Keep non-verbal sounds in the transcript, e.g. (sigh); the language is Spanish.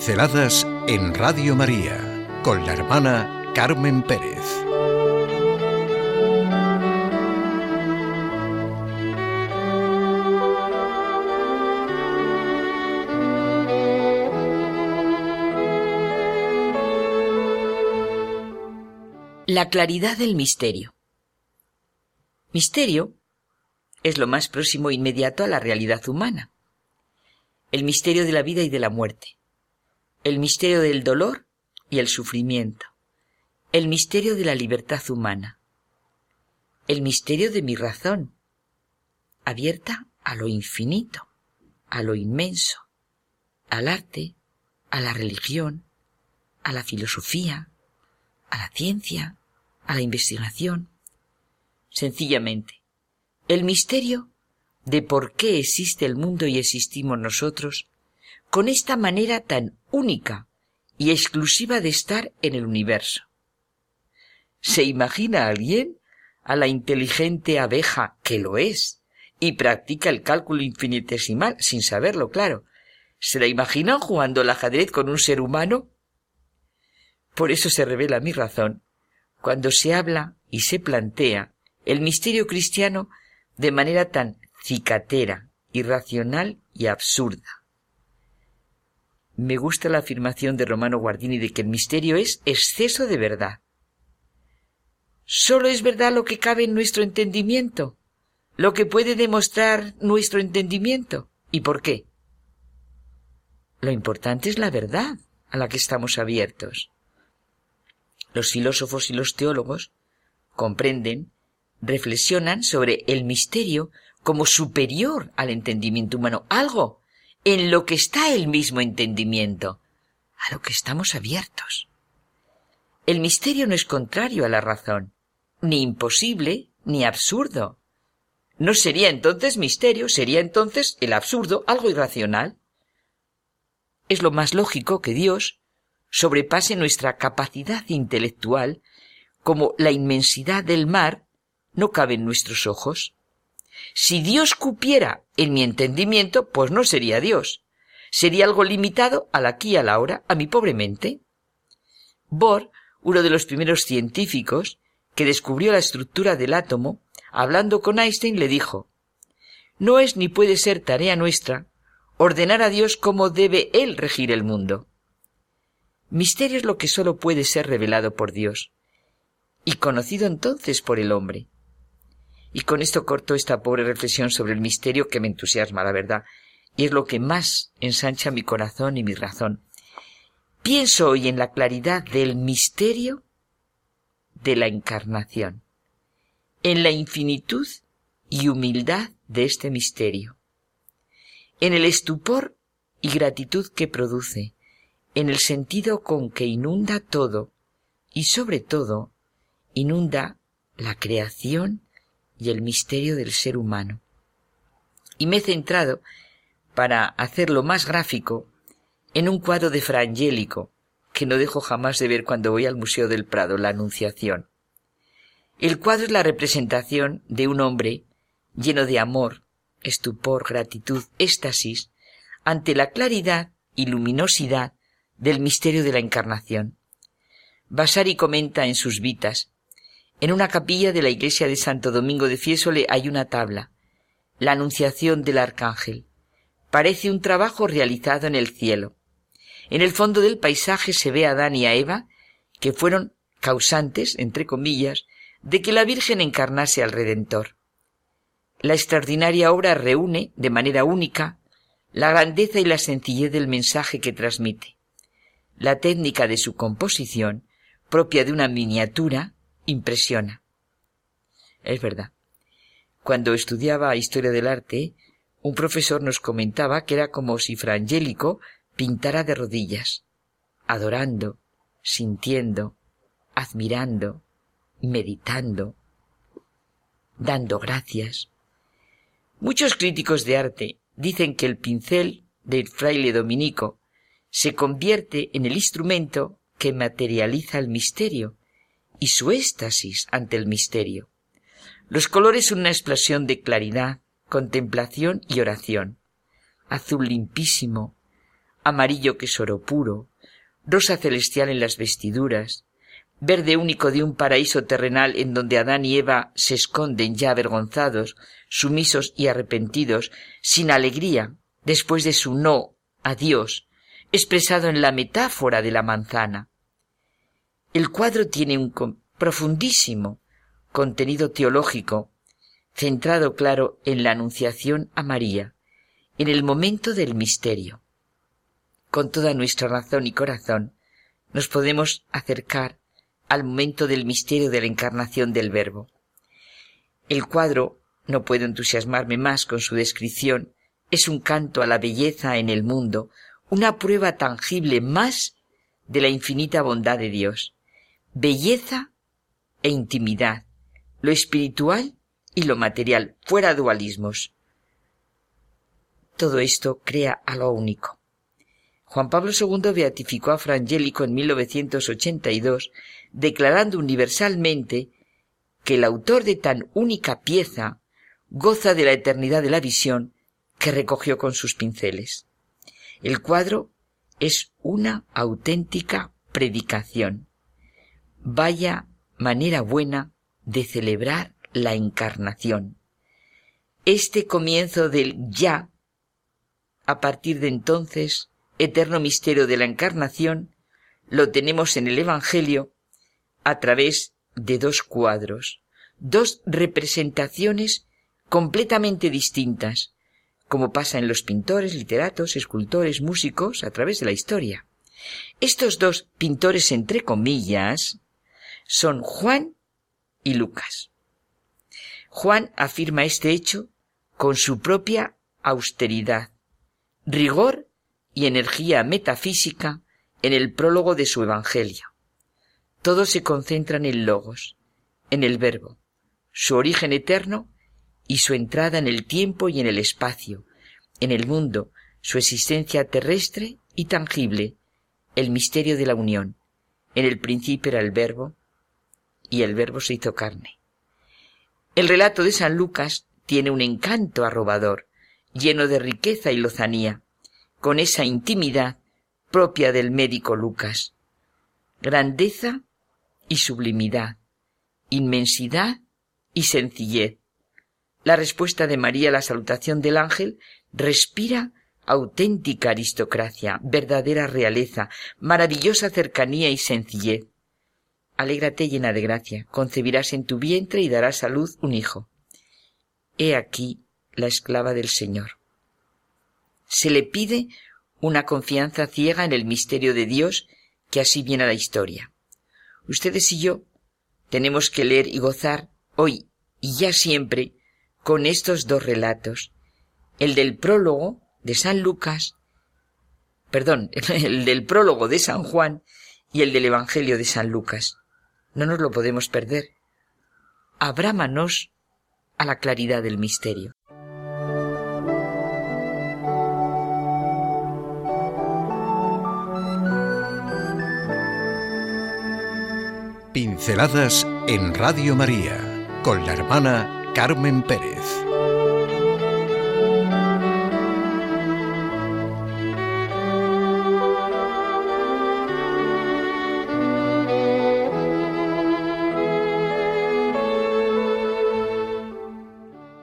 Pinceladas en Radio María con la hermana Carmen Pérez. La claridad del misterio. Misterio es lo más próximo e inmediato a la realidad humana. El misterio de la vida y de la muerte. El misterio del dolor y el sufrimiento. El misterio de la libertad humana. El misterio de mi razón, abierta a lo infinito, a lo inmenso, al arte, a la religión, a la filosofía, a la ciencia, a la investigación. Sencillamente, el misterio de por qué existe el mundo y existimos nosotros con esta manera tan única y exclusiva de estar en el universo. ¿Se imagina alguien a la inteligente abeja que lo es y practica el cálculo infinitesimal sin saberlo, claro? ¿Se la imaginan jugando al ajedrez con un ser humano? Por eso se revela mi razón cuando se habla y se plantea el misterio cristiano de manera tan cicatera, irracional y absurda. Me gusta la afirmación de Romano Guardini de que el misterio es exceso de verdad. Solo es verdad lo que cabe en nuestro entendimiento, lo que puede demostrar nuestro entendimiento. ¿Y por qué? Lo importante es la verdad a la que estamos abiertos. Los filósofos y los teólogos comprenden, reflexionan sobre el misterio como superior al entendimiento humano, algo en lo que está el mismo entendimiento, a lo que estamos abiertos. El misterio no es contrario a la razón, ni imposible, ni absurdo. No sería entonces misterio, sería entonces el absurdo, algo irracional. Es lo más lógico que Dios sobrepase nuestra capacidad intelectual, como la inmensidad del mar no cabe en nuestros ojos. Si Dios cupiera en mi entendimiento, pues no sería Dios. Sería algo limitado al aquí y a la hora, a mi pobre mente. Bohr, uno de los primeros científicos que descubrió la estructura del átomo, hablando con Einstein, le dijo No es ni puede ser tarea nuestra ordenar a Dios cómo debe Él regir el mundo. Misterio es lo que sólo puede ser revelado por Dios y conocido entonces por el hombre. Y con esto corto esta pobre reflexión sobre el misterio que me entusiasma, la verdad, y es lo que más ensancha mi corazón y mi razón. Pienso hoy en la claridad del misterio de la encarnación, en la infinitud y humildad de este misterio, en el estupor y gratitud que produce, en el sentido con que inunda todo y sobre todo inunda la creación y el misterio del ser humano. Y me he centrado, para hacerlo más gráfico, en un cuadro de Fra Angélico, que no dejo jamás de ver cuando voy al Museo del Prado, la Anunciación. El cuadro es la representación de un hombre lleno de amor, estupor, gratitud, éxtasis, ante la claridad y luminosidad del misterio de la Encarnación. Vasari comenta en sus vitas, en una capilla de la iglesia de Santo Domingo de Fiesole hay una tabla, la Anunciación del Arcángel. Parece un trabajo realizado en el cielo. En el fondo del paisaje se ve a Adán y a Eva, que fueron causantes, entre comillas, de que la Virgen encarnase al Redentor. La extraordinaria obra reúne, de manera única, la grandeza y la sencillez del mensaje que transmite la técnica de su composición, propia de una miniatura, impresiona. Es verdad. Cuando estudiaba historia del arte, un profesor nos comentaba que era como si Fra Angélico pintara de rodillas, adorando, sintiendo, admirando, meditando, dando gracias. Muchos críticos de arte dicen que el pincel del fraile dominico se convierte en el instrumento que materializa el misterio y su éxtasis ante el misterio. Los colores son una explosión de claridad, contemplación y oración. Azul limpísimo, amarillo que es oro puro, rosa celestial en las vestiduras, verde único de un paraíso terrenal en donde Adán y Eva se esconden ya avergonzados, sumisos y arrepentidos, sin alegría, después de su no a Dios, expresado en la metáfora de la manzana. El cuadro tiene un profundísimo contenido teológico, centrado, claro, en la anunciación a María, en el momento del misterio. Con toda nuestra razón y corazón, nos podemos acercar al momento del misterio de la encarnación del Verbo. El cuadro, no puedo entusiasmarme más con su descripción, es un canto a la belleza en el mundo, una prueba tangible más de la infinita bondad de Dios. Belleza e intimidad, lo espiritual y lo material, fuera dualismos. Todo esto crea algo único. Juan Pablo II beatificó a Frangélico en 1982, declarando universalmente que el autor de tan única pieza goza de la eternidad de la visión que recogió con sus pinceles. El cuadro es una auténtica predicación. Vaya manera buena de celebrar la encarnación. Este comienzo del ya, a partir de entonces, eterno misterio de la encarnación lo tenemos en el Evangelio a través de dos cuadros, dos representaciones completamente distintas, como pasa en los pintores, literatos, escultores, músicos, a través de la historia. Estos dos pintores, entre comillas, son Juan y Lucas. Juan afirma este hecho con su propia austeridad, rigor y energía metafísica en el prólogo de su Evangelio. Todo se concentra en logos, en el verbo, su origen eterno y su entrada en el tiempo y en el espacio, en el mundo, su existencia terrestre y tangible, el misterio de la unión. En el principio era el verbo y el verbo se hizo carne. El relato de San Lucas tiene un encanto arrobador, lleno de riqueza y lozanía, con esa intimidad propia del médico Lucas. Grandeza y sublimidad, inmensidad y sencillez. La respuesta de María a la salutación del ángel respira auténtica aristocracia, verdadera realeza, maravillosa cercanía y sencillez. Alégrate llena de gracia, concebirás en tu vientre y darás a luz un hijo. He aquí la esclava del Señor. Se le pide una confianza ciega en el misterio de Dios que así viene a la historia. Ustedes y yo tenemos que leer y gozar hoy y ya siempre con estos dos relatos, el del prólogo de San Lucas, perdón, (laughs) el del prólogo de San Juan y el del Evangelio de San Lucas. No nos lo podemos perder. Abrámanos a la claridad del misterio. Pinceladas en Radio María con la hermana Carmen Pérez.